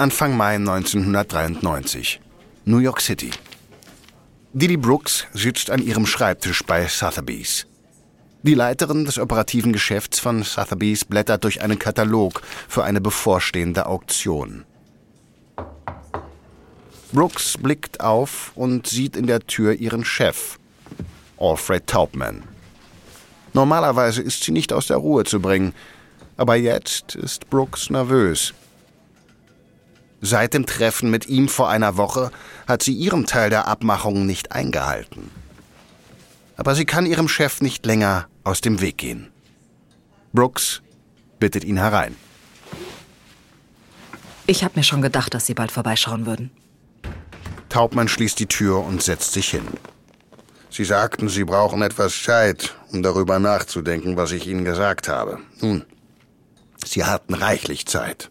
Anfang Mai 1993. New York City. Didi Brooks sitzt an ihrem Schreibtisch bei Sotheby's. Die Leiterin des operativen Geschäfts von Sotheby's blättert durch einen Katalog für eine bevorstehende Auktion. Brooks blickt auf und sieht in der Tür ihren Chef, Alfred Taubman. Normalerweise ist sie nicht aus der Ruhe zu bringen, aber jetzt ist Brooks nervös. Seit dem Treffen mit ihm vor einer Woche hat sie ihren Teil der Abmachung nicht eingehalten. Aber sie kann ihrem Chef nicht länger aus dem Weg gehen. Brooks bittet ihn herein. Ich habe mir schon gedacht, dass Sie bald vorbeischauen würden. Taubmann schließt die Tür und setzt sich hin. Sie sagten, Sie brauchen etwas Zeit, um darüber nachzudenken, was ich Ihnen gesagt habe. Nun, Sie hatten reichlich Zeit.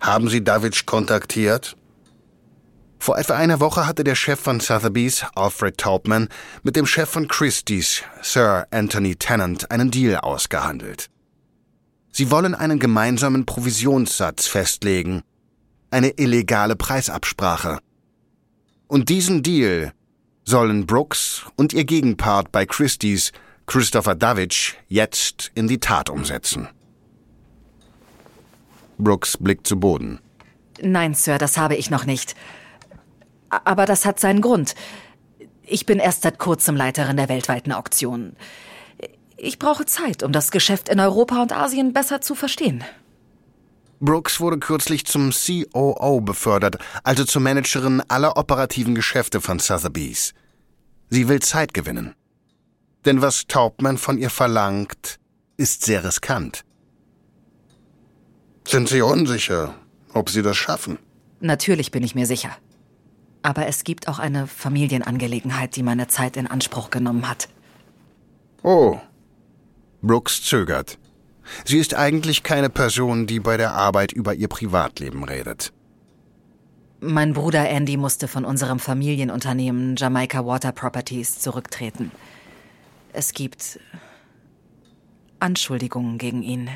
Haben Sie Davidge kontaktiert? Vor etwa einer Woche hatte der Chef von Sotheby's, Alfred Taubman, mit dem Chef von Christie's, Sir Anthony Tennant, einen Deal ausgehandelt. Sie wollen einen gemeinsamen Provisionssatz festlegen, eine illegale Preisabsprache. Und diesen Deal sollen Brooks und ihr Gegenpart bei Christie's, Christopher Davidge, jetzt in die Tat umsetzen. Brooks blickt zu Boden. Nein, Sir, das habe ich noch nicht. Aber das hat seinen Grund. Ich bin erst seit kurzem Leiterin der weltweiten Auktion. Ich brauche Zeit, um das Geschäft in Europa und Asien besser zu verstehen. Brooks wurde kürzlich zum COO befördert, also zur Managerin aller operativen Geschäfte von Sotheby's. Sie will Zeit gewinnen. Denn was Taubman von ihr verlangt, ist sehr riskant. Sind Sie unsicher, ob Sie das schaffen? Natürlich bin ich mir sicher. Aber es gibt auch eine Familienangelegenheit, die meine Zeit in Anspruch genommen hat. Oh. Brooks zögert. Sie ist eigentlich keine Person, die bei der Arbeit über ihr Privatleben redet. Mein Bruder Andy musste von unserem Familienunternehmen Jamaica Water Properties zurücktreten. Es gibt Anschuldigungen gegen ihn.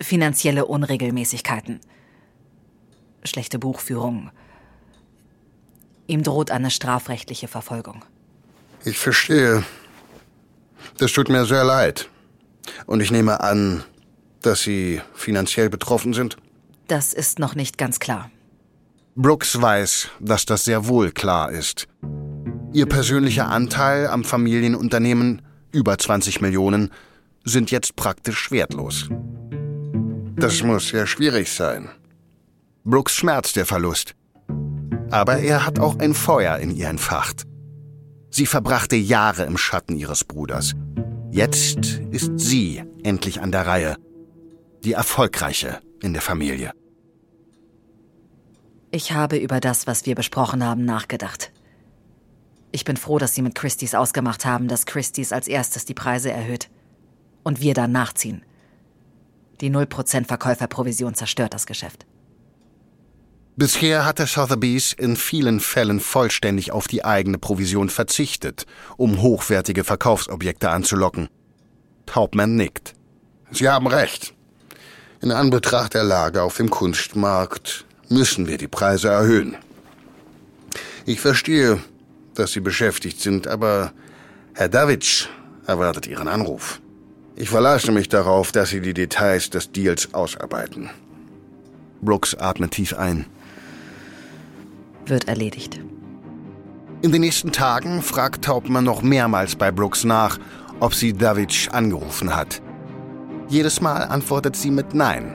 Finanzielle Unregelmäßigkeiten. Schlechte Buchführung. Ihm droht eine strafrechtliche Verfolgung. Ich verstehe. Das tut mir sehr leid. Und ich nehme an, dass Sie finanziell betroffen sind? Das ist noch nicht ganz klar. Brooks weiß, dass das sehr wohl klar ist. Ihr persönlicher Anteil am Familienunternehmen, über 20 Millionen, sind jetzt praktisch wertlos. Das muss sehr schwierig sein. Brooks schmerzt der Verlust. Aber er hat auch ein Feuer in ihr entfacht. Sie verbrachte Jahre im Schatten ihres Bruders. Jetzt ist sie endlich an der Reihe. Die Erfolgreiche in der Familie. Ich habe über das, was wir besprochen haben, nachgedacht. Ich bin froh, dass Sie mit Christie's ausgemacht haben, dass Christie's als erstes die Preise erhöht. Und wir dann nachziehen. Die 0% Verkäuferprovision zerstört das Geschäft. Bisher hatte Sotheby's in vielen Fällen vollständig auf die eigene Provision verzichtet, um hochwertige Verkaufsobjekte anzulocken. Taubman nickt. Sie haben recht. In Anbetracht der Lage auf dem Kunstmarkt müssen wir die Preise erhöhen. Ich verstehe, dass Sie beschäftigt sind, aber Herr Davidsch erwartet Ihren Anruf. Ich verlasse mich darauf, dass Sie die Details des Deals ausarbeiten. Brooks atmet tief ein. Wird erledigt. In den nächsten Tagen fragt Taubmann noch mehrmals bei Brooks nach, ob sie Davidsch angerufen hat. Jedes Mal antwortet sie mit Nein.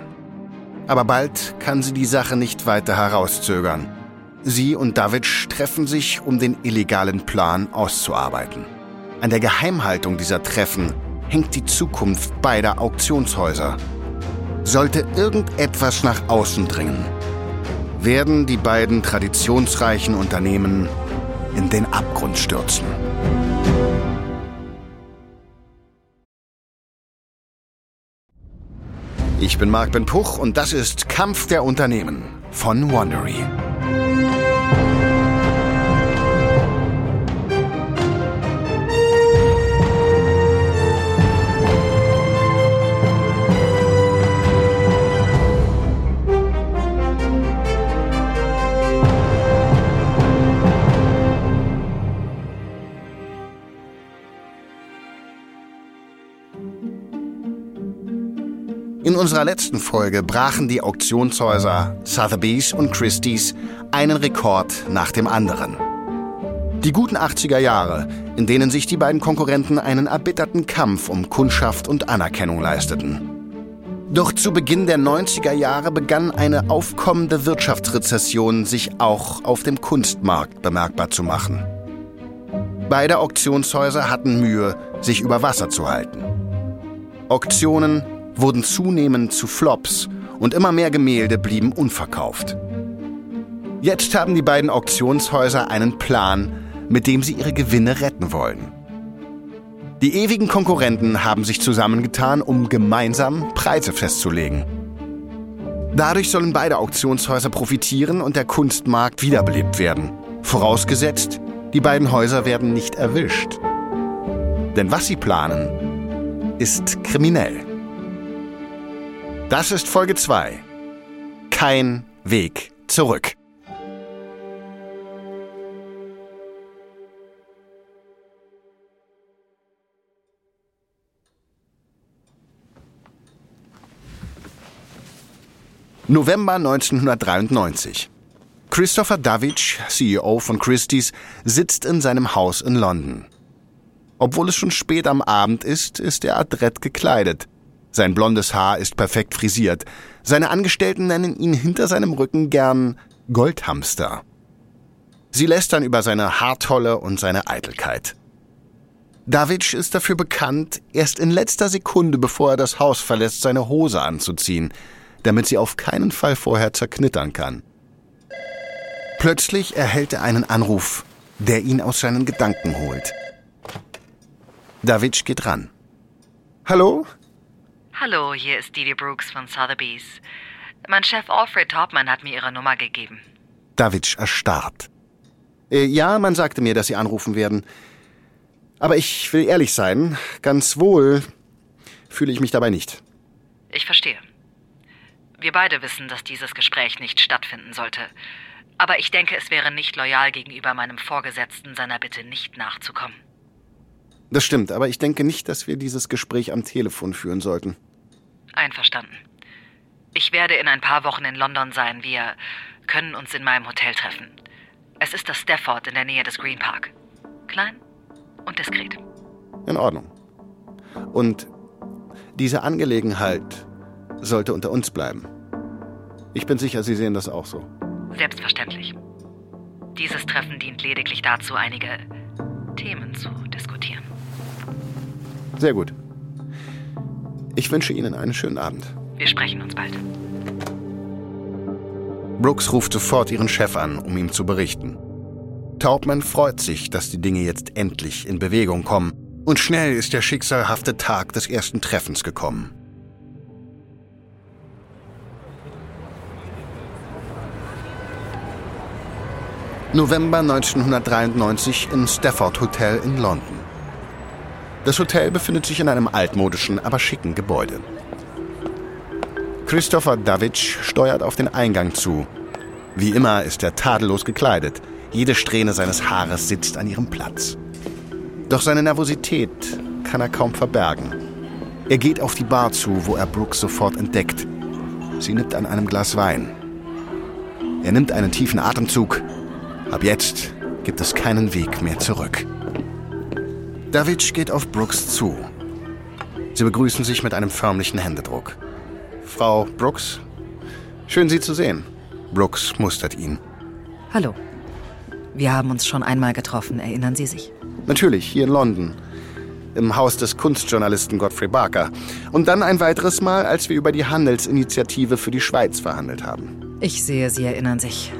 Aber bald kann sie die Sache nicht weiter herauszögern. Sie und Davidsch treffen sich, um den illegalen Plan auszuarbeiten. An der Geheimhaltung dieser Treffen hängt die Zukunft beider Auktionshäuser. Sollte irgendetwas nach außen dringen, werden die beiden traditionsreichen Unternehmen in den Abgrund stürzen. Ich bin Marc Ben Puch und das ist Kampf der Unternehmen von Wondery. In unserer letzten Folge brachen die Auktionshäuser Sotheby's und Christie's einen Rekord nach dem anderen. Die guten 80er Jahre, in denen sich die beiden Konkurrenten einen erbitterten Kampf um Kundschaft und Anerkennung leisteten. Doch zu Beginn der 90er Jahre begann eine aufkommende Wirtschaftsrezession sich auch auf dem Kunstmarkt bemerkbar zu machen. Beide Auktionshäuser hatten Mühe, sich über Wasser zu halten. Auktionen wurden zunehmend zu Flops und immer mehr Gemälde blieben unverkauft. Jetzt haben die beiden Auktionshäuser einen Plan, mit dem sie ihre Gewinne retten wollen. Die ewigen Konkurrenten haben sich zusammengetan, um gemeinsam Preise festzulegen. Dadurch sollen beide Auktionshäuser profitieren und der Kunstmarkt wiederbelebt werden. Vorausgesetzt, die beiden Häuser werden nicht erwischt. Denn was sie planen, ist kriminell. Das ist Folge 2. Kein Weg zurück. November 1993. Christopher Davidge, CEO von Christie's, sitzt in seinem Haus in London. Obwohl es schon spät am Abend ist, ist er adrett gekleidet. Sein blondes Haar ist perfekt frisiert. Seine Angestellten nennen ihn hinter seinem Rücken gern Goldhamster. Sie lästern über seine Haartolle und seine Eitelkeit. Davidge ist dafür bekannt, erst in letzter Sekunde, bevor er das Haus verlässt, seine Hose anzuziehen, damit sie auf keinen Fall vorher zerknittern kann. Plötzlich erhält er einen Anruf, der ihn aus seinen Gedanken holt. Davidge geht ran. Hallo? Hallo, hier ist Didi Brooks von Sotheby's. Mein Chef Alfred Topman hat mir Ihre Nummer gegeben. Davidge erstarrt. Äh, ja, man sagte mir, dass Sie anrufen werden. Aber ich will ehrlich sein, ganz wohl fühle ich mich dabei nicht. Ich verstehe. Wir beide wissen, dass dieses Gespräch nicht stattfinden sollte. Aber ich denke, es wäre nicht loyal gegenüber meinem Vorgesetzten, seiner Bitte nicht nachzukommen. Das stimmt, aber ich denke nicht, dass wir dieses Gespräch am Telefon führen sollten. Einverstanden. Ich werde in ein paar Wochen in London sein. Wir können uns in meinem Hotel treffen. Es ist das Stafford in der Nähe des Green Park. Klein und diskret. In Ordnung. Und diese Angelegenheit sollte unter uns bleiben. Ich bin sicher, Sie sehen das auch so. Selbstverständlich. Dieses Treffen dient lediglich dazu, einige Themen zu diskutieren. Sehr gut. Ich wünsche Ihnen einen schönen Abend. Wir sprechen uns bald. Brooks ruft sofort ihren Chef an, um ihm zu berichten. Taubman freut sich, dass die Dinge jetzt endlich in Bewegung kommen. Und schnell ist der schicksalhafte Tag des ersten Treffens gekommen. November 1993 im Stafford Hotel in London. Das Hotel befindet sich in einem altmodischen, aber schicken Gebäude. Christopher Davidge steuert auf den Eingang zu. Wie immer ist er tadellos gekleidet. Jede Strähne seines Haares sitzt an ihrem Platz. Doch seine Nervosität kann er kaum verbergen. Er geht auf die Bar zu, wo er Brooks sofort entdeckt. Sie nimmt an einem Glas Wein. Er nimmt einen tiefen Atemzug Ab jetzt gibt es keinen Weg mehr zurück. Davidge geht auf Brooks zu. Sie begrüßen sich mit einem förmlichen Händedruck. Frau Brooks, schön Sie zu sehen. Brooks mustert ihn. Hallo. Wir haben uns schon einmal getroffen, erinnern Sie sich? Natürlich, hier in London. Im Haus des Kunstjournalisten Godfrey Barker. Und dann ein weiteres Mal, als wir über die Handelsinitiative für die Schweiz verhandelt haben. Ich sehe, Sie erinnern sich.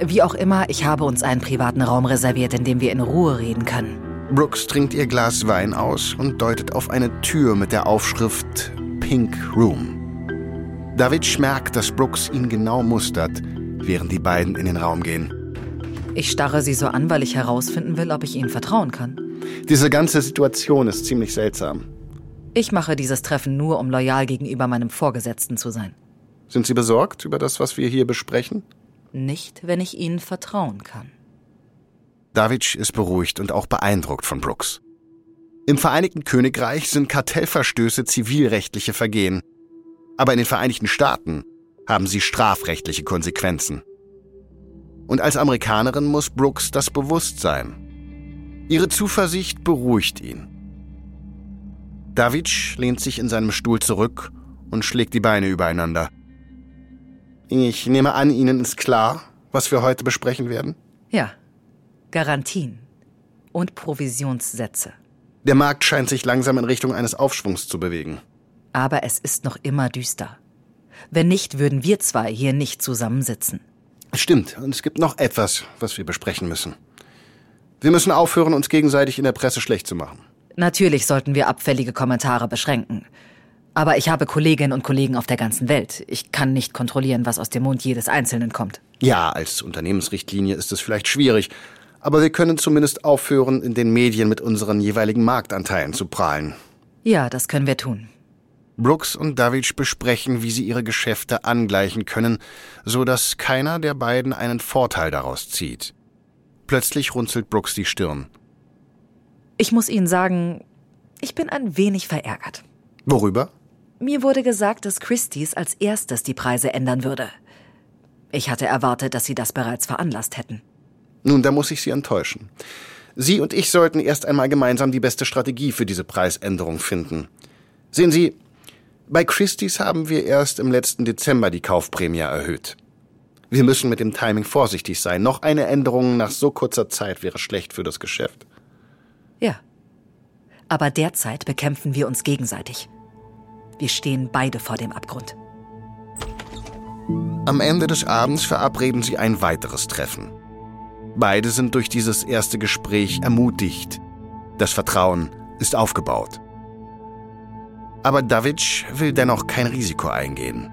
Wie auch immer, ich habe uns einen privaten Raum reserviert, in dem wir in Ruhe reden können. Brooks trinkt ihr Glas Wein aus und deutet auf eine Tür mit der Aufschrift Pink Room. David merkt, dass Brooks ihn genau mustert, während die beiden in den Raum gehen. Ich starre sie so an, weil ich herausfinden will, ob ich ihnen vertrauen kann. Diese ganze Situation ist ziemlich seltsam. Ich mache dieses Treffen nur, um loyal gegenüber meinem Vorgesetzten zu sein. Sind Sie besorgt über das, was wir hier besprechen? Nicht, wenn ich Ihnen vertrauen kann. Davidge ist beruhigt und auch beeindruckt von Brooks. Im Vereinigten Königreich sind Kartellverstöße zivilrechtliche Vergehen. Aber in den Vereinigten Staaten haben sie strafrechtliche Konsequenzen. Und als Amerikanerin muss Brooks das bewusst sein. Ihre Zuversicht beruhigt ihn. David lehnt sich in seinem Stuhl zurück und schlägt die Beine übereinander. Ich nehme an, Ihnen ist klar, was wir heute besprechen werden? Ja. Garantien und Provisionssätze. Der Markt scheint sich langsam in Richtung eines Aufschwungs zu bewegen. Aber es ist noch immer düster. Wenn nicht, würden wir zwei hier nicht zusammensitzen. Stimmt, und es gibt noch etwas, was wir besprechen müssen. Wir müssen aufhören, uns gegenseitig in der Presse schlecht zu machen. Natürlich sollten wir abfällige Kommentare beschränken. Aber ich habe Kolleginnen und Kollegen auf der ganzen Welt. Ich kann nicht kontrollieren, was aus dem Mund jedes Einzelnen kommt. Ja, als Unternehmensrichtlinie ist es vielleicht schwierig. Aber wir können zumindest aufhören, in den Medien mit unseren jeweiligen Marktanteilen zu prahlen. Ja, das können wir tun. Brooks und Davidge besprechen, wie sie ihre Geschäfte angleichen können, so dass keiner der beiden einen Vorteil daraus zieht. Plötzlich runzelt Brooks die Stirn. Ich muss Ihnen sagen, ich bin ein wenig verärgert. Worüber? Mir wurde gesagt, dass Christie's als erstes die Preise ändern würde. Ich hatte erwartet, dass Sie das bereits veranlasst hätten. Nun, da muss ich Sie enttäuschen. Sie und ich sollten erst einmal gemeinsam die beste Strategie für diese Preisänderung finden. Sehen Sie, bei Christie's haben wir erst im letzten Dezember die Kaufprämie erhöht. Wir müssen mit dem Timing vorsichtig sein. Noch eine Änderung nach so kurzer Zeit wäre schlecht für das Geschäft. Ja. Aber derzeit bekämpfen wir uns gegenseitig. Wir stehen beide vor dem Abgrund. Am Ende des Abends verabreden sie ein weiteres Treffen. Beide sind durch dieses erste Gespräch ermutigt. Das Vertrauen ist aufgebaut. Aber David will dennoch kein Risiko eingehen.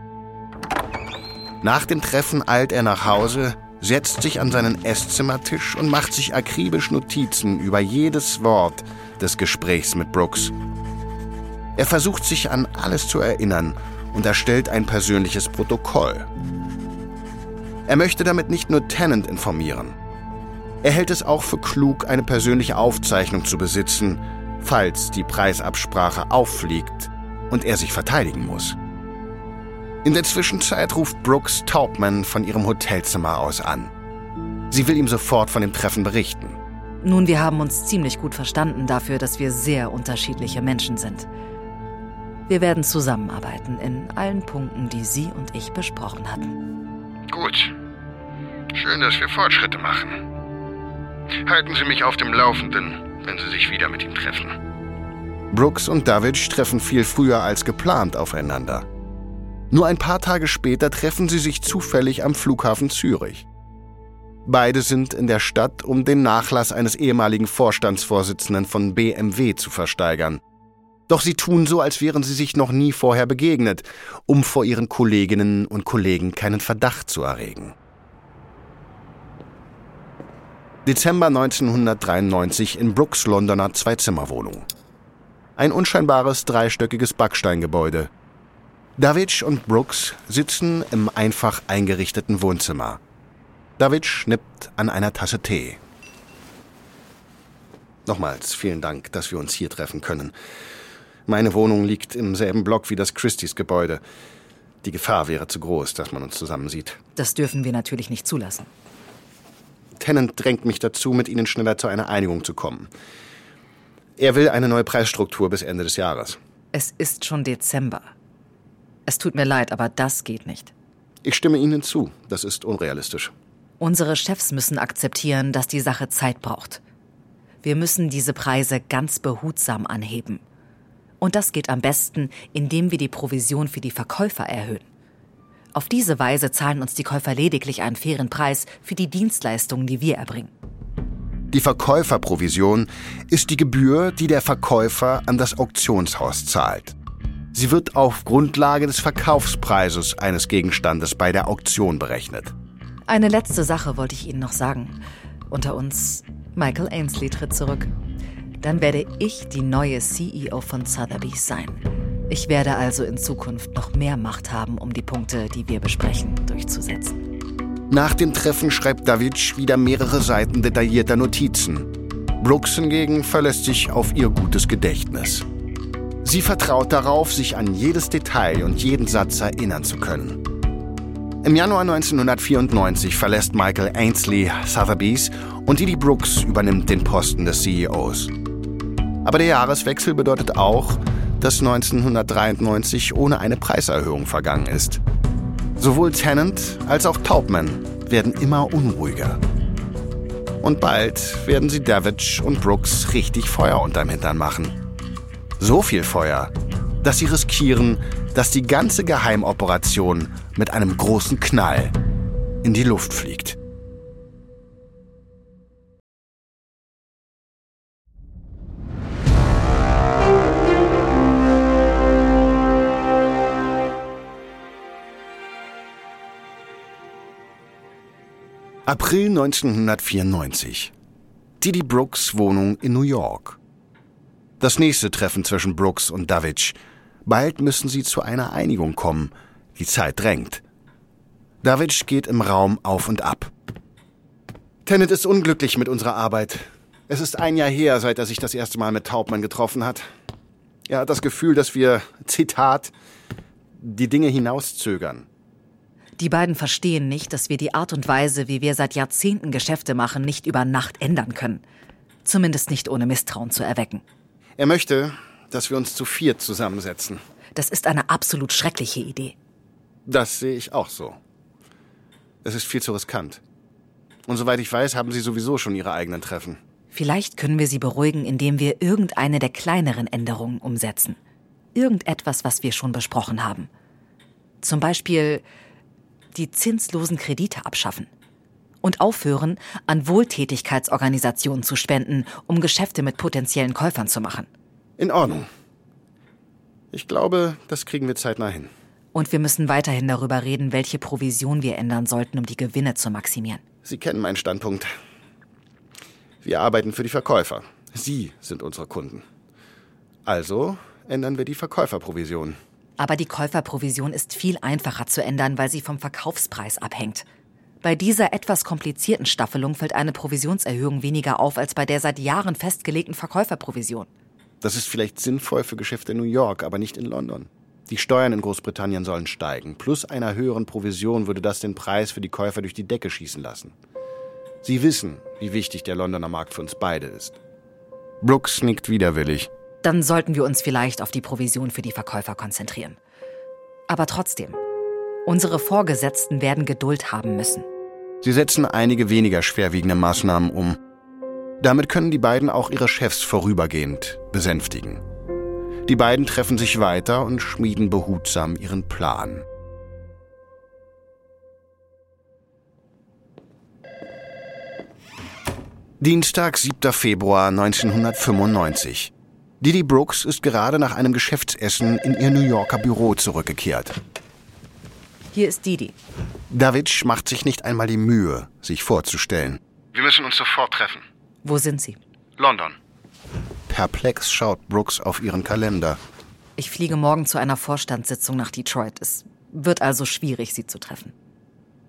Nach dem Treffen eilt er nach Hause, setzt sich an seinen Esszimmertisch und macht sich akribisch Notizen über jedes Wort des Gesprächs mit Brooks. Er versucht sich an alles zu erinnern und erstellt ein persönliches Protokoll. Er möchte damit nicht nur Tennant informieren. Er hält es auch für klug, eine persönliche Aufzeichnung zu besitzen, falls die Preisabsprache auffliegt und er sich verteidigen muss. In der Zwischenzeit ruft Brooks Taubman von ihrem Hotelzimmer aus an. Sie will ihm sofort von dem Treffen berichten. Nun, wir haben uns ziemlich gut verstanden dafür, dass wir sehr unterschiedliche Menschen sind. Wir werden zusammenarbeiten in allen Punkten, die Sie und ich besprochen hatten. Gut. Schön, dass wir Fortschritte machen. Halten Sie mich auf dem Laufenden, wenn Sie sich wieder mit ihm treffen. Brooks und David treffen viel früher als geplant aufeinander. Nur ein paar Tage später treffen sie sich zufällig am Flughafen Zürich. Beide sind in der Stadt, um den Nachlass eines ehemaligen Vorstandsvorsitzenden von BMW zu versteigern. Doch sie tun so, als wären sie sich noch nie vorher begegnet, um vor ihren Kolleginnen und Kollegen keinen Verdacht zu erregen. Dezember 1993 in Brooks Londoner Zweizimmerwohnung. Ein unscheinbares dreistöckiges Backsteingebäude. David und Brooks sitzen im einfach eingerichteten Wohnzimmer. David schnippt an einer Tasse Tee. Nochmals vielen Dank, dass wir uns hier treffen können. Meine Wohnung liegt im selben Block wie das Christie's Gebäude. Die Gefahr wäre zu groß, dass man uns zusammen sieht. Das dürfen wir natürlich nicht zulassen. Tennant drängt mich dazu, mit Ihnen schneller zu einer Einigung zu kommen. Er will eine neue Preisstruktur bis Ende des Jahres. Es ist schon Dezember. Es tut mir leid, aber das geht nicht. Ich stimme Ihnen zu. Das ist unrealistisch. Unsere Chefs müssen akzeptieren, dass die Sache Zeit braucht. Wir müssen diese Preise ganz behutsam anheben. Und das geht am besten, indem wir die Provision für die Verkäufer erhöhen. Auf diese Weise zahlen uns die Käufer lediglich einen fairen Preis für die Dienstleistungen, die wir erbringen. Die Verkäuferprovision ist die Gebühr, die der Verkäufer an das Auktionshaus zahlt. Sie wird auf Grundlage des Verkaufspreises eines Gegenstandes bei der Auktion berechnet. Eine letzte Sache wollte ich Ihnen noch sagen. Unter uns, Michael Ainsley tritt zurück dann werde ich die neue CEO von Sotheby's sein. Ich werde also in Zukunft noch mehr Macht haben, um die Punkte, die wir besprechen, durchzusetzen. Nach dem Treffen schreibt David wieder mehrere Seiten detaillierter Notizen. Brooks hingegen verlässt sich auf ihr gutes Gedächtnis. Sie vertraut darauf, sich an jedes Detail und jeden Satz erinnern zu können. Im Januar 1994 verlässt Michael Ainsley Sotheby's und Didi Brooks übernimmt den Posten des CEOs. Aber der Jahreswechsel bedeutet auch, dass 1993 ohne eine Preiserhöhung vergangen ist. Sowohl Tennant als auch Taubman werden immer unruhiger. Und bald werden sie Davidge und Brooks richtig Feuer unterm Hintern machen. So viel Feuer, dass sie riskieren, dass die ganze Geheimoperation mit einem großen Knall in die Luft fliegt. April 1994. Didi Brooks Wohnung in New York. Das nächste Treffen zwischen Brooks und Davidge. Bald müssen sie zu einer Einigung kommen. Die Zeit drängt. Davidge geht im Raum auf und ab. Tennant ist unglücklich mit unserer Arbeit. Es ist ein Jahr her, seit er sich das erste Mal mit Taubmann getroffen hat. Er hat das Gefühl, dass wir, Zitat, die Dinge hinauszögern. Die beiden verstehen nicht, dass wir die Art und Weise, wie wir seit Jahrzehnten Geschäfte machen, nicht über Nacht ändern können. Zumindest nicht ohne Misstrauen zu erwecken. Er möchte, dass wir uns zu viert zusammensetzen. Das ist eine absolut schreckliche Idee. Das sehe ich auch so. Es ist viel zu riskant. Und soweit ich weiß, haben Sie sowieso schon Ihre eigenen Treffen. Vielleicht können wir Sie beruhigen, indem wir irgendeine der kleineren Änderungen umsetzen. Irgendetwas, was wir schon besprochen haben. Zum Beispiel die zinslosen Kredite abschaffen und aufhören, an Wohltätigkeitsorganisationen zu spenden, um Geschäfte mit potenziellen Käufern zu machen. In Ordnung. Ich glaube, das kriegen wir zeitnah hin. Und wir müssen weiterhin darüber reden, welche Provision wir ändern sollten, um die Gewinne zu maximieren. Sie kennen meinen Standpunkt. Wir arbeiten für die Verkäufer. Sie sind unsere Kunden. Also ändern wir die Verkäuferprovision. Aber die Käuferprovision ist viel einfacher zu ändern, weil sie vom Verkaufspreis abhängt. Bei dieser etwas komplizierten Staffelung fällt eine Provisionserhöhung weniger auf als bei der seit Jahren festgelegten Verkäuferprovision. Das ist vielleicht sinnvoll für Geschäfte in New York, aber nicht in London. Die Steuern in Großbritannien sollen steigen. Plus einer höheren Provision würde das den Preis für die Käufer durch die Decke schießen lassen. Sie wissen, wie wichtig der Londoner Markt für uns beide ist. Brooks nickt widerwillig. Dann sollten wir uns vielleicht auf die Provision für die Verkäufer konzentrieren. Aber trotzdem, unsere Vorgesetzten werden Geduld haben müssen. Sie setzen einige weniger schwerwiegende Maßnahmen um. Damit können die beiden auch ihre Chefs vorübergehend besänftigen. Die beiden treffen sich weiter und schmieden behutsam ihren Plan. Dienstag, 7. Februar 1995. Didi Brooks ist gerade nach einem Geschäftsessen in ihr New Yorker Büro zurückgekehrt. Hier ist Didi. Davidge macht sich nicht einmal die Mühe, sich vorzustellen. Wir müssen uns sofort treffen. Wo sind Sie? London. Perplex schaut Brooks auf ihren Kalender. Ich fliege morgen zu einer Vorstandssitzung nach Detroit. Es wird also schwierig, Sie zu treffen.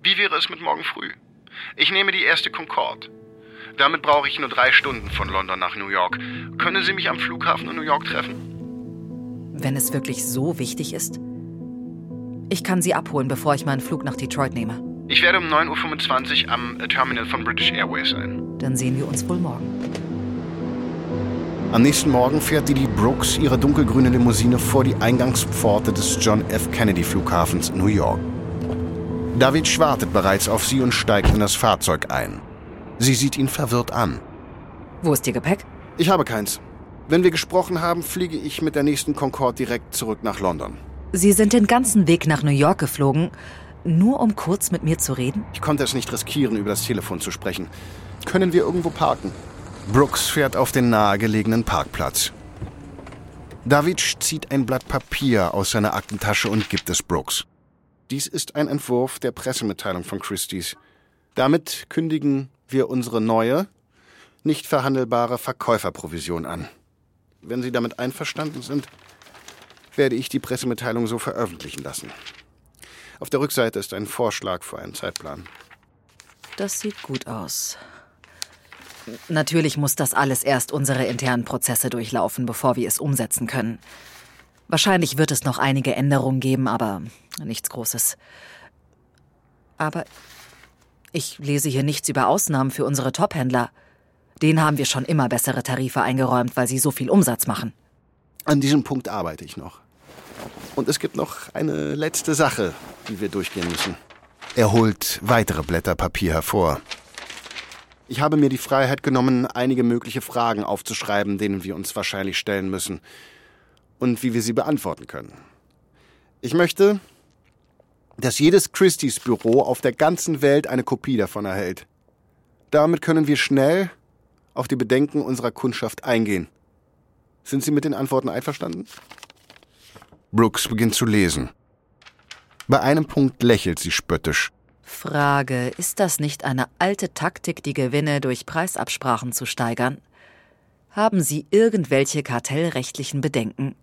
Wie wäre es mit morgen früh? Ich nehme die erste Concorde. Damit brauche ich nur drei Stunden von London nach New York. Können Sie mich am Flughafen in New York treffen? Wenn es wirklich so wichtig ist? Ich kann Sie abholen, bevor ich meinen Flug nach Detroit nehme. Ich werde um 9.25 Uhr am Terminal von British Airways sein. Dann sehen wir uns wohl morgen. Am nächsten Morgen fährt Didi Brooks ihre dunkelgrüne Limousine vor die Eingangspforte des John F. Kennedy Flughafens New York. David wartet bereits auf sie und steigt in das Fahrzeug ein. Sie sieht ihn verwirrt an. Wo ist Ihr Gepäck? Ich habe keins. Wenn wir gesprochen haben, fliege ich mit der nächsten Concorde direkt zurück nach London. Sie sind den ganzen Weg nach New York geflogen, nur um kurz mit mir zu reden? Ich konnte es nicht riskieren, über das Telefon zu sprechen. Können wir irgendwo parken? Brooks fährt auf den nahegelegenen Parkplatz. David zieht ein Blatt Papier aus seiner Aktentasche und gibt es Brooks. Dies ist ein Entwurf der Pressemitteilung von Christie's. Damit kündigen wir unsere neue, nicht verhandelbare Verkäuferprovision an. Wenn Sie damit einverstanden sind, werde ich die Pressemitteilung so veröffentlichen lassen. Auf der Rückseite ist ein Vorschlag für einen Zeitplan. Das sieht gut aus. Natürlich muss das alles erst unsere internen Prozesse durchlaufen, bevor wir es umsetzen können. Wahrscheinlich wird es noch einige Änderungen geben, aber nichts Großes. Aber ich lese hier nichts über Ausnahmen für unsere Top-Händler. Denen haben wir schon immer bessere Tarife eingeräumt, weil sie so viel Umsatz machen. An diesem Punkt arbeite ich noch. Und es gibt noch eine letzte Sache, die wir durchgehen müssen. Er holt weitere Blätter Papier hervor. Ich habe mir die Freiheit genommen, einige mögliche Fragen aufzuschreiben, denen wir uns wahrscheinlich stellen müssen und wie wir sie beantworten können. Ich möchte, dass jedes Christie's Büro auf der ganzen Welt eine Kopie davon erhält. Damit können wir schnell auf die Bedenken unserer Kundschaft eingehen. Sind Sie mit den Antworten einverstanden? Brooks beginnt zu lesen. Bei einem Punkt lächelt sie spöttisch. Frage, ist das nicht eine alte Taktik, die Gewinne durch Preisabsprachen zu steigern? Haben Sie irgendwelche kartellrechtlichen Bedenken?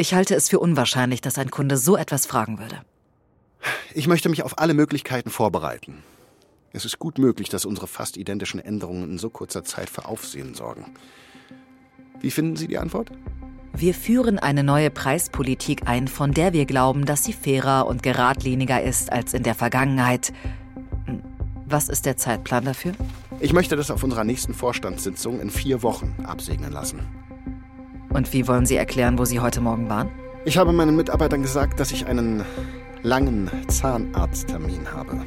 Ich halte es für unwahrscheinlich, dass ein Kunde so etwas fragen würde. Ich möchte mich auf alle Möglichkeiten vorbereiten. Es ist gut möglich, dass unsere fast identischen Änderungen in so kurzer Zeit für Aufsehen sorgen. Wie finden Sie die Antwort? Wir führen eine neue Preispolitik ein, von der wir glauben, dass sie fairer und geradliniger ist als in der Vergangenheit. Hm, was ist der Zeitplan dafür? Ich möchte das auf unserer nächsten Vorstandssitzung in vier Wochen absegnen lassen. Und wie wollen Sie erklären, wo Sie heute Morgen waren? Ich habe meinen Mitarbeitern gesagt, dass ich einen langen Zahnarzttermin habe.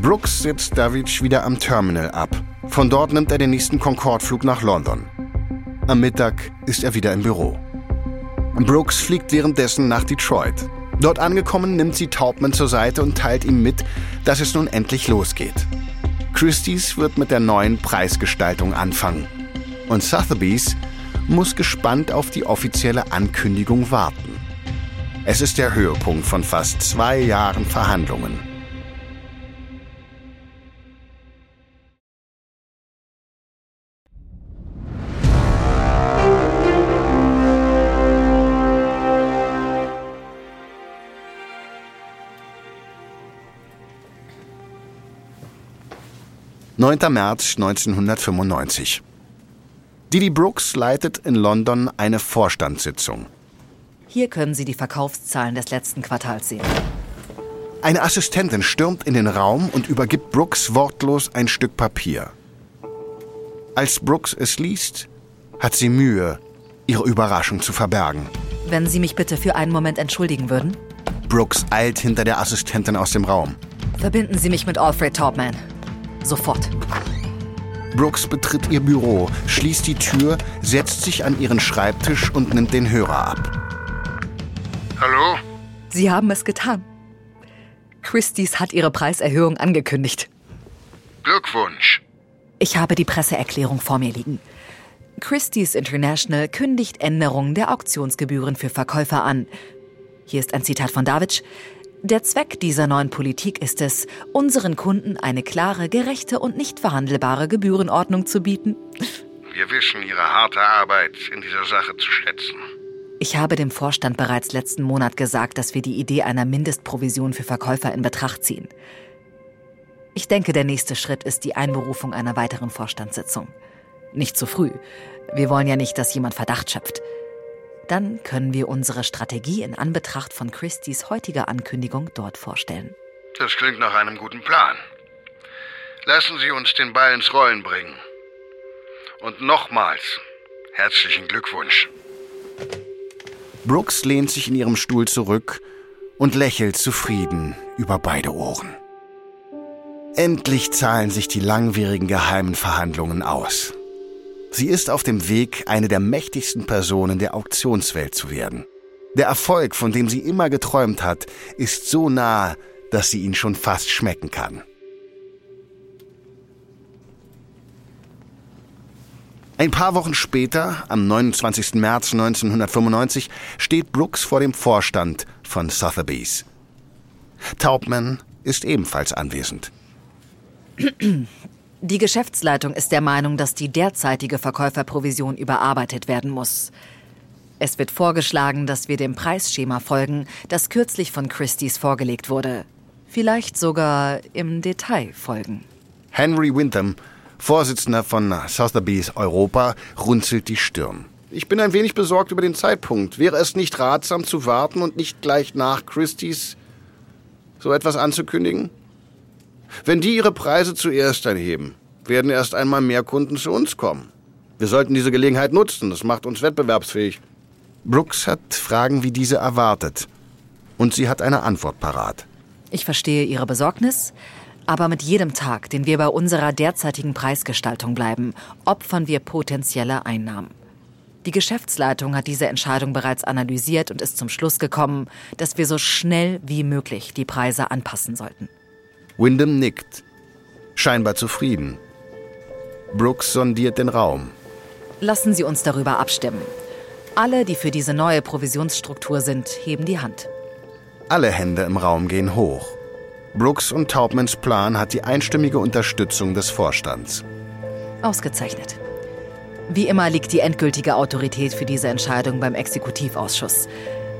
Brooks sitzt David wieder am Terminal ab. Von dort nimmt er den nächsten Concorde-Flug nach London. Am Mittag ist er wieder im Büro. Brooks fliegt währenddessen nach Detroit. Dort angekommen nimmt sie Taubman zur Seite und teilt ihm mit, dass es nun endlich losgeht. Christie's wird mit der neuen Preisgestaltung anfangen. Und Sotheby's muss gespannt auf die offizielle Ankündigung warten. Es ist der Höhepunkt von fast zwei Jahren Verhandlungen. 9. März 1995. Didi Brooks leitet in London eine Vorstandssitzung. Hier können Sie die Verkaufszahlen des letzten Quartals sehen. Eine Assistentin stürmt in den Raum und übergibt Brooks wortlos ein Stück Papier. Als Brooks es liest, hat sie Mühe, ihre Überraschung zu verbergen. Wenn Sie mich bitte für einen Moment entschuldigen würden. Brooks eilt hinter der Assistentin aus dem Raum. Verbinden Sie mich mit Alfred Taubman. Sofort. Brooks betritt ihr Büro, schließt die Tür, setzt sich an ihren Schreibtisch und nimmt den Hörer ab. Hallo? Sie haben es getan. Christie's hat ihre Preiserhöhung angekündigt. Glückwunsch. Ich habe die Presseerklärung vor mir liegen. Christie's International kündigt Änderungen der Auktionsgebühren für Verkäufer an. Hier ist ein Zitat von David. Der Zweck dieser neuen Politik ist es, unseren Kunden eine klare, gerechte und nicht verhandelbare Gebührenordnung zu bieten. Wir wissen Ihre harte Arbeit in dieser Sache zu schätzen. Ich habe dem Vorstand bereits letzten Monat gesagt, dass wir die Idee einer Mindestprovision für Verkäufer in Betracht ziehen. Ich denke, der nächste Schritt ist die Einberufung einer weiteren Vorstandssitzung. Nicht zu früh. Wir wollen ja nicht, dass jemand Verdacht schöpft. Dann können wir unsere Strategie in Anbetracht von Christys heutiger Ankündigung dort vorstellen. Das klingt nach einem guten Plan. Lassen Sie uns den Ball ins Rollen bringen. Und nochmals herzlichen Glückwunsch. Brooks lehnt sich in ihrem Stuhl zurück und lächelt zufrieden über beide Ohren. Endlich zahlen sich die langwierigen geheimen Verhandlungen aus. Sie ist auf dem Weg, eine der mächtigsten Personen der Auktionswelt zu werden. Der Erfolg, von dem sie immer geträumt hat, ist so nah, dass sie ihn schon fast schmecken kann. Ein paar Wochen später, am 29. März 1995, steht Brooks vor dem Vorstand von Sotheby's. Taubman ist ebenfalls anwesend. Die Geschäftsleitung ist der Meinung, dass die derzeitige Verkäuferprovision überarbeitet werden muss. Es wird vorgeschlagen, dass wir dem Preisschema folgen, das kürzlich von Christie's vorgelegt wurde. Vielleicht sogar im Detail folgen. Henry Wintham, Vorsitzender von Sotheby's Europa, runzelt die Stirn. Ich bin ein wenig besorgt über den Zeitpunkt. Wäre es nicht ratsam zu warten und nicht gleich nach Christie's so etwas anzukündigen? Wenn die ihre Preise zuerst erheben, werden erst einmal mehr Kunden zu uns kommen. Wir sollten diese Gelegenheit nutzen. Das macht uns wettbewerbsfähig. Brooks hat Fragen wie diese erwartet. Und sie hat eine Antwort parat. Ich verstehe Ihre Besorgnis, aber mit jedem Tag, den wir bei unserer derzeitigen Preisgestaltung bleiben, opfern wir potenzielle Einnahmen. Die Geschäftsleitung hat diese Entscheidung bereits analysiert und ist zum Schluss gekommen, dass wir so schnell wie möglich die Preise anpassen sollten. Wyndham nickt, scheinbar zufrieden. Brooks sondiert den Raum. Lassen Sie uns darüber abstimmen. Alle, die für diese neue Provisionsstruktur sind, heben die Hand. Alle Hände im Raum gehen hoch. Brooks und Taubmans Plan hat die einstimmige Unterstützung des Vorstands. Ausgezeichnet. Wie immer liegt die endgültige Autorität für diese Entscheidung beim Exekutivausschuss.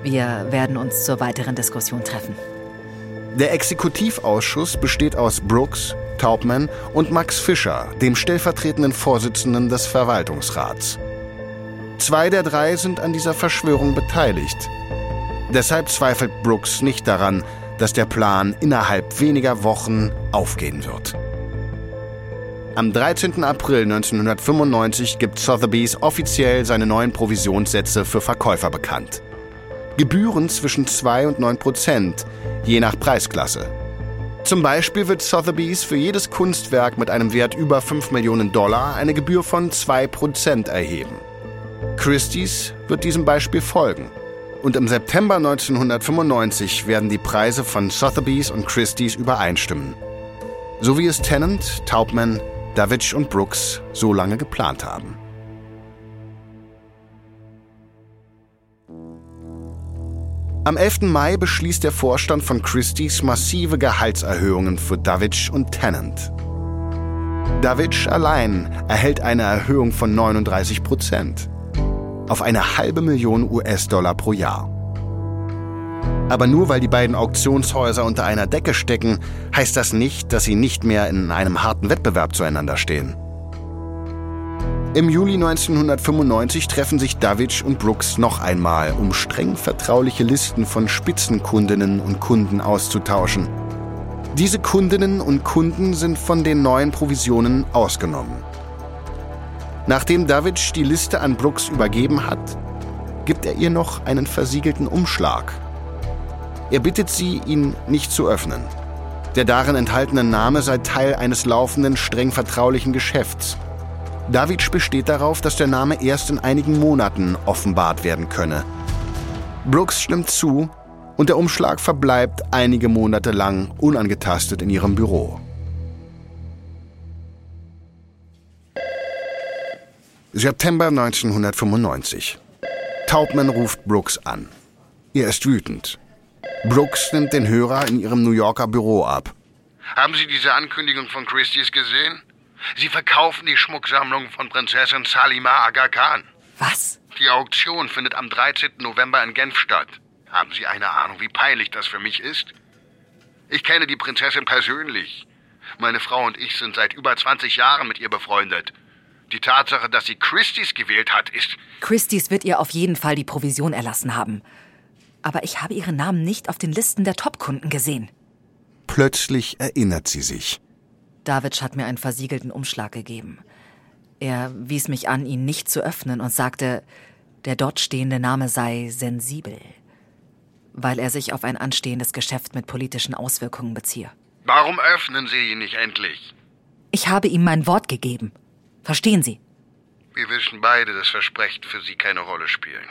Wir werden uns zur weiteren Diskussion treffen. Der Exekutivausschuss besteht aus Brooks, Taubman und Max Fischer, dem stellvertretenden Vorsitzenden des Verwaltungsrats. Zwei der drei sind an dieser Verschwörung beteiligt. Deshalb zweifelt Brooks nicht daran, dass der Plan innerhalb weniger Wochen aufgehen wird. Am 13. April 1995 gibt Sotheby's offiziell seine neuen Provisionssätze für Verkäufer bekannt. Gebühren zwischen 2 und 9 Prozent, je nach Preisklasse. Zum Beispiel wird Sotheby's für jedes Kunstwerk mit einem Wert über 5 Millionen Dollar eine Gebühr von 2 Prozent erheben. Christie's wird diesem Beispiel folgen. Und im September 1995 werden die Preise von Sotheby's und Christie's übereinstimmen. So wie es Tennant, Taubman, Davidge und Brooks so lange geplant haben. Am 11. Mai beschließt der Vorstand von Christie's massive Gehaltserhöhungen für Davidge und Tennant. Davidge allein erhält eine Erhöhung von 39 Prozent auf eine halbe Million US-Dollar pro Jahr. Aber nur weil die beiden Auktionshäuser unter einer Decke stecken, heißt das nicht, dass sie nicht mehr in einem harten Wettbewerb zueinander stehen. Im Juli 1995 treffen sich Davidge und Brooks noch einmal, um streng vertrauliche Listen von Spitzenkundinnen und Kunden auszutauschen. Diese Kundinnen und Kunden sind von den neuen Provisionen ausgenommen. Nachdem Davidge die Liste an Brooks übergeben hat, gibt er ihr noch einen versiegelten Umschlag. Er bittet sie, ihn nicht zu öffnen. Der darin enthaltene Name sei Teil eines laufenden, streng vertraulichen Geschäfts. Davidge besteht darauf, dass der Name erst in einigen Monaten offenbart werden könne. Brooks stimmt zu und der Umschlag verbleibt einige Monate lang unangetastet in ihrem Büro. September 1995. Taubman ruft Brooks an. Er ist wütend. Brooks nimmt den Hörer in ihrem New Yorker Büro ab. Haben Sie diese Ankündigung von Christie's gesehen? Sie verkaufen die Schmucksammlung von Prinzessin Salima Aga Khan. Was? Die Auktion findet am 13. November in Genf statt. Haben Sie eine Ahnung, wie peinlich das für mich ist? Ich kenne die Prinzessin persönlich. Meine Frau und ich sind seit über 20 Jahren mit ihr befreundet. Die Tatsache, dass sie Christie's gewählt hat, ist. Christie's wird ihr auf jeden Fall die Provision erlassen haben. Aber ich habe ihren Namen nicht auf den Listen der Top-Kunden gesehen. Plötzlich erinnert sie sich. David hat mir einen versiegelten Umschlag gegeben. Er wies mich an, ihn nicht zu öffnen und sagte, der dort stehende Name sei sensibel, weil er sich auf ein anstehendes Geschäft mit politischen Auswirkungen beziehe. Warum öffnen Sie ihn nicht endlich? Ich habe ihm mein Wort gegeben. Verstehen Sie? Wir wissen beide, dass Versprechen für Sie keine Rolle spielen.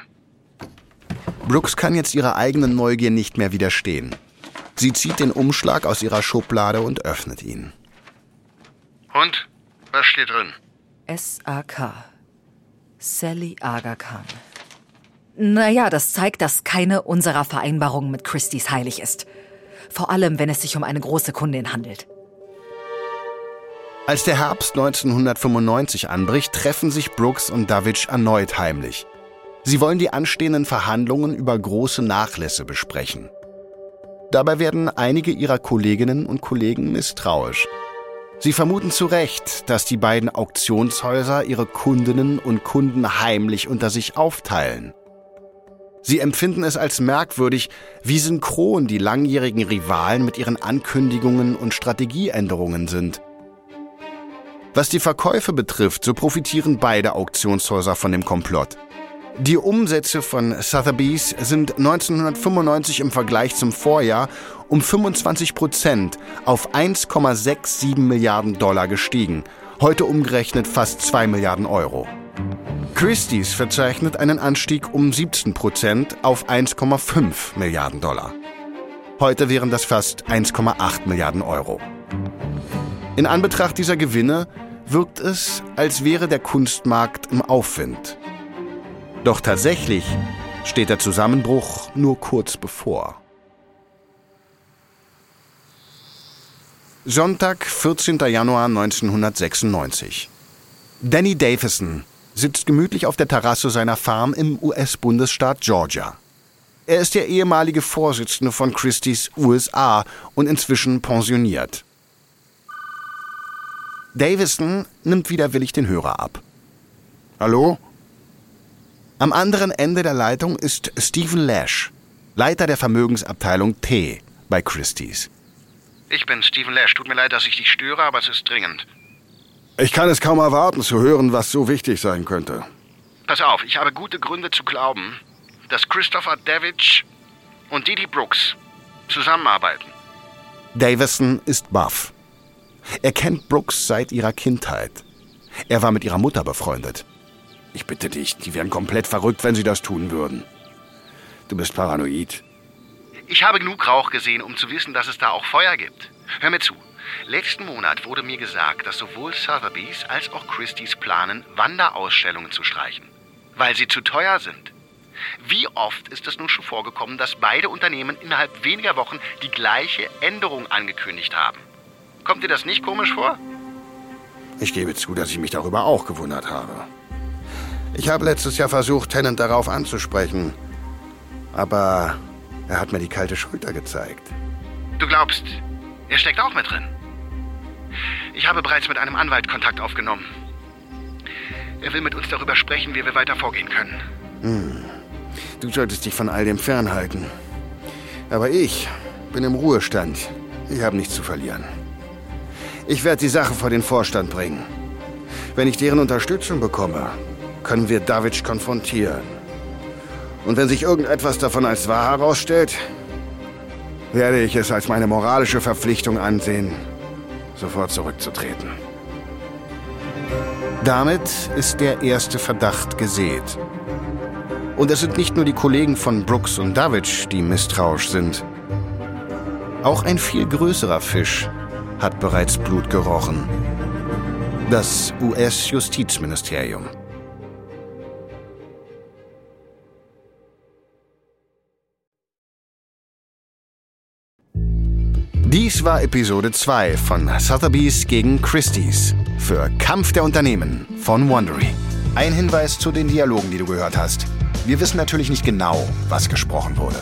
Brooks kann jetzt ihrer eigenen Neugier nicht mehr widerstehen. Sie zieht den Umschlag aus ihrer Schublade und öffnet ihn. Und? Was steht drin? S.A.K. Sally Aga Khan. Naja, das zeigt, dass keine unserer Vereinbarungen mit Christie's heilig ist. Vor allem, wenn es sich um eine große Kundin handelt. Als der Herbst 1995 anbricht, treffen sich Brooks und Davidge erneut heimlich. Sie wollen die anstehenden Verhandlungen über große Nachlässe besprechen. Dabei werden einige ihrer Kolleginnen und Kollegen misstrauisch. Sie vermuten zu Recht, dass die beiden Auktionshäuser ihre Kundinnen und Kunden heimlich unter sich aufteilen. Sie empfinden es als merkwürdig, wie synchron die langjährigen Rivalen mit ihren Ankündigungen und Strategieänderungen sind. Was die Verkäufe betrifft, so profitieren beide Auktionshäuser von dem Komplott. Die Umsätze von Sotheby's sind 1995 im Vergleich zum Vorjahr um 25 Prozent auf 1,67 Milliarden Dollar gestiegen, heute umgerechnet fast 2 Milliarden Euro. Christie's verzeichnet einen Anstieg um 17 Prozent auf 1,5 Milliarden Dollar. Heute wären das fast 1,8 Milliarden Euro. In Anbetracht dieser Gewinne wirkt es, als wäre der Kunstmarkt im Aufwind. Doch tatsächlich steht der Zusammenbruch nur kurz bevor. Sonntag, 14. Januar 1996. Danny Davison sitzt gemütlich auf der Terrasse seiner Farm im US-Bundesstaat Georgia. Er ist der ehemalige Vorsitzende von Christie's USA und inzwischen pensioniert. Davison nimmt widerwillig den Hörer ab. Hallo? Am anderen Ende der Leitung ist Stephen Lash, Leiter der Vermögensabteilung T bei Christie's. Ich bin Stephen Lash. Tut mir leid, dass ich dich störe, aber es ist dringend. Ich kann es kaum erwarten zu hören, was so wichtig sein könnte. Pass auf, ich habe gute Gründe zu glauben, dass Christopher Davidge und Didi Brooks zusammenarbeiten. Davison ist Buff. Er kennt Brooks seit ihrer Kindheit. Er war mit ihrer Mutter befreundet. Ich bitte dich, die wären komplett verrückt, wenn sie das tun würden. Du bist paranoid. Ich habe genug Rauch gesehen, um zu wissen, dass es da auch Feuer gibt. Hör mir zu. Letzten Monat wurde mir gesagt, dass sowohl Sotheby's als auch Christie's planen, Wanderausstellungen zu streichen, weil sie zu teuer sind. Wie oft ist es nun schon vorgekommen, dass beide Unternehmen innerhalb weniger Wochen die gleiche Änderung angekündigt haben? Kommt dir das nicht komisch vor? Ich gebe zu, dass ich mich darüber auch gewundert habe. Ich habe letztes Jahr versucht, Tennant darauf anzusprechen. Aber er hat mir die kalte Schulter gezeigt. Du glaubst, er steckt auch mit drin? Ich habe bereits mit einem Anwalt Kontakt aufgenommen. Er will mit uns darüber sprechen, wie wir weiter vorgehen können. Hm. Du solltest dich von all dem fernhalten. Aber ich bin im Ruhestand. Ich habe nichts zu verlieren. Ich werde die Sache vor den Vorstand bringen. Wenn ich deren Unterstützung bekomme, können wir David konfrontieren. Und wenn sich irgendetwas davon als wahr herausstellt, werde ich es als meine moralische Verpflichtung ansehen, sofort zurückzutreten. Damit ist der erste Verdacht gesät. Und es sind nicht nur die Kollegen von Brooks und Davidge, die misstrauisch sind. Auch ein viel größerer Fisch hat bereits Blut gerochen. Das US-Justizministerium. Dies war Episode 2 von Sotheby's gegen Christie's für Kampf der Unternehmen von Wondery. Ein Hinweis zu den Dialogen, die du gehört hast. Wir wissen natürlich nicht genau, was gesprochen wurde.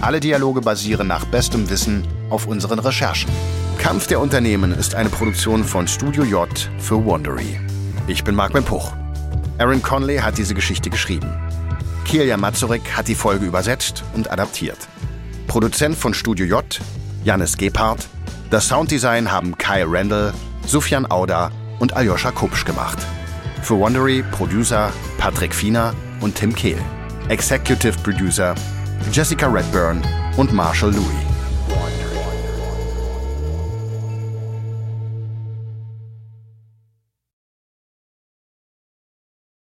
Alle Dialoge basieren nach bestem Wissen auf unseren Recherchen. Kampf der Unternehmen ist eine Produktion von Studio J für Wondery. Ich bin Mark Puch. Aaron Conley hat diese Geschichte geschrieben. Kielia Mazurek hat die Folge übersetzt und adaptiert. Produzent von Studio J Janis Gebhardt. Das Sounddesign haben Kai Randall, Sufjan Auda und Aljoscha Kupsch gemacht. Für Wondery Producer Patrick Fiener und Tim Kehl. Executive Producer Jessica Redburn und Marshall Louis.